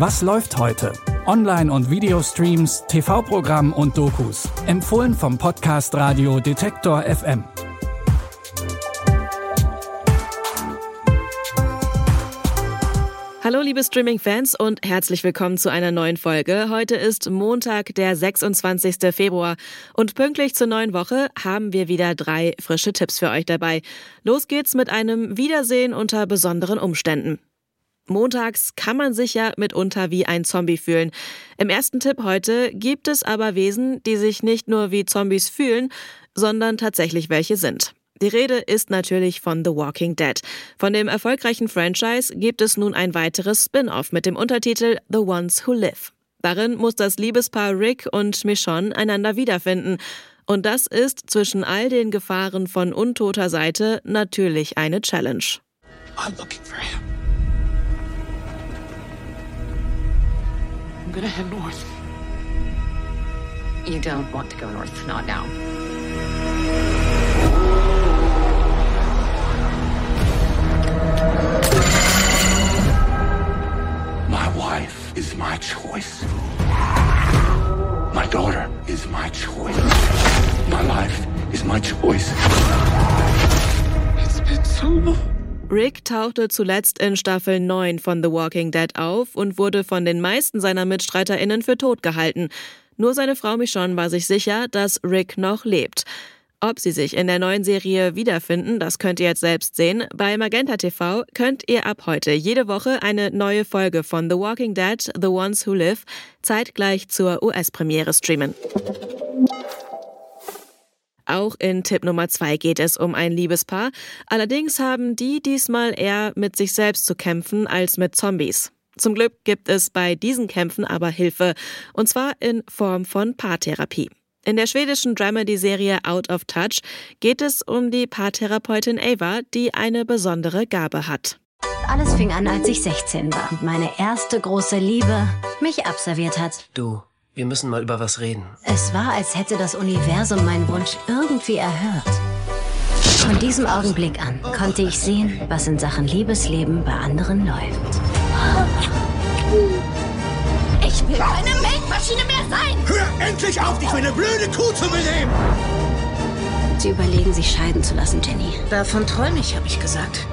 Was läuft heute? Online- und Videostreams, TV-Programm und Dokus. Empfohlen vom Podcast Radio Detektor FM. Hallo liebe Streaming-Fans und herzlich willkommen zu einer neuen Folge. Heute ist Montag, der 26. Februar und pünktlich zur neuen Woche haben wir wieder drei frische Tipps für euch dabei. Los geht's mit einem Wiedersehen unter besonderen Umständen. Montags kann man sich ja mitunter wie ein Zombie fühlen. Im ersten Tipp heute gibt es aber Wesen, die sich nicht nur wie Zombies fühlen, sondern tatsächlich welche sind. Die Rede ist natürlich von The Walking Dead. Von dem erfolgreichen Franchise gibt es nun ein weiteres Spin-off mit dem Untertitel The Ones Who Live. Darin muss das Liebespaar Rick und Michonne einander wiederfinden. Und das ist zwischen all den Gefahren von untoter Seite natürlich eine Challenge. I'm looking for him. I'm gonna head north. You don't want to go north, not now. My wife is my choice. My daughter is my choice. My life is my choice. It's been so long. Rick tauchte zuletzt in Staffel 9 von The Walking Dead auf und wurde von den meisten seiner MitstreiterInnen für tot gehalten. Nur seine Frau Michonne war sich sicher, dass Rick noch lebt. Ob sie sich in der neuen Serie wiederfinden, das könnt ihr jetzt selbst sehen. Bei Magenta TV könnt ihr ab heute jede Woche eine neue Folge von The Walking Dead, The Ones Who Live, zeitgleich zur US-Premiere streamen. Auch in Tipp Nummer zwei geht es um ein Liebespaar. Allerdings haben die diesmal eher mit sich selbst zu kämpfen als mit Zombies. Zum Glück gibt es bei diesen Kämpfen aber Hilfe, und zwar in Form von Paartherapie. In der schwedischen Dramedy-Serie Out of Touch geht es um die Paartherapeutin Ava, die eine besondere Gabe hat. Alles fing an, als ich 16 war und meine erste große Liebe mich abserviert hat. Du, wir müssen mal über was reden. Es war, als hätte das Universum meinen Wunsch irgendwie erhört. Von diesem Augenblick an konnte ich sehen, was in Sachen Liebesleben bei anderen läuft. Ich will keine Melkmaschine mehr sein! Hör endlich auf, dich wie eine blöde Kuh zu benehmen! Sie überlegen, sich scheiden zu lassen, Jenny. Davon träume ich, habe ich gesagt.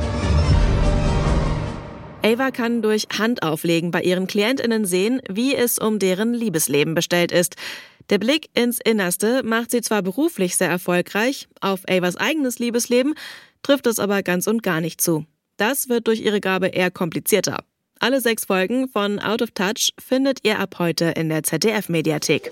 Ava kann durch Handauflegen bei ihren KlientInnen sehen, wie es um deren Liebesleben bestellt ist. Der Blick ins Innerste macht sie zwar beruflich sehr erfolgreich, auf Avas eigenes Liebesleben trifft es aber ganz und gar nicht zu. Das wird durch ihre Gabe eher komplizierter. Alle sechs Folgen von Out of Touch findet ihr ab heute in der ZDF-Mediathek.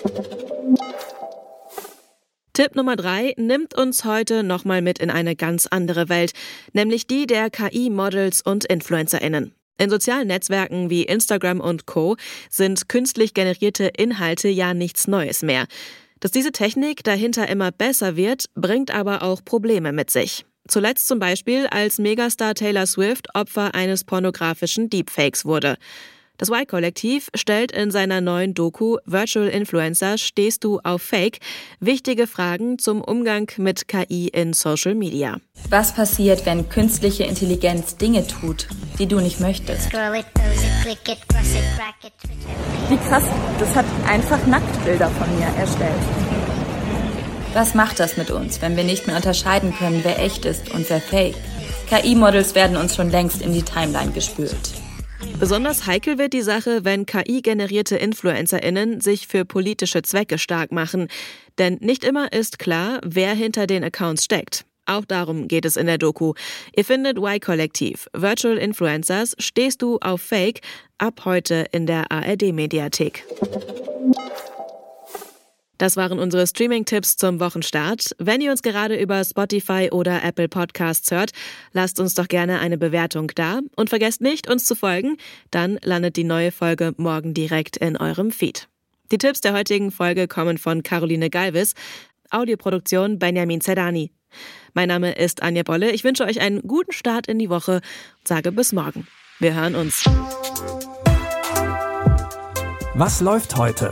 Tipp Nummer drei nimmt uns heute nochmal mit in eine ganz andere Welt, nämlich die der KI-Models und InfluencerInnen. In sozialen Netzwerken wie Instagram und Co. sind künstlich generierte Inhalte ja nichts Neues mehr. Dass diese Technik dahinter immer besser wird, bringt aber auch Probleme mit sich. Zuletzt zum Beispiel, als Megastar Taylor Swift Opfer eines pornografischen Deepfakes wurde. Das Y-Kollektiv stellt in seiner neuen Doku Virtual Influencer Stehst du auf Fake wichtige Fragen zum Umgang mit KI in Social Media. Was passiert, wenn künstliche Intelligenz Dinge tut, die du nicht möchtest? Wie krass, das hat einfach Nacktbilder von mir erstellt. Was macht das mit uns, wenn wir nicht mehr unterscheiden können, wer echt ist und wer fake? KI-Models werden uns schon längst in die Timeline gespült. Besonders heikel wird die Sache, wenn KI-generierte InfluencerInnen sich für politische Zwecke stark machen. Denn nicht immer ist klar, wer hinter den Accounts steckt. Auch darum geht es in der Doku. Ihr findet Y-Kollektiv, Virtual Influencers, stehst du auf Fake, ab heute in der ARD-Mediathek. Das waren unsere Streaming-Tipps zum Wochenstart. Wenn ihr uns gerade über Spotify oder Apple Podcasts hört, lasst uns doch gerne eine Bewertung da und vergesst nicht, uns zu folgen. Dann landet die neue Folge morgen direkt in eurem Feed. Die Tipps der heutigen Folge kommen von Caroline Galvis, Audioproduktion Benjamin Zedani. Mein Name ist Anja Bolle. Ich wünsche euch einen guten Start in die Woche und sage bis morgen. Wir hören uns. Was läuft heute?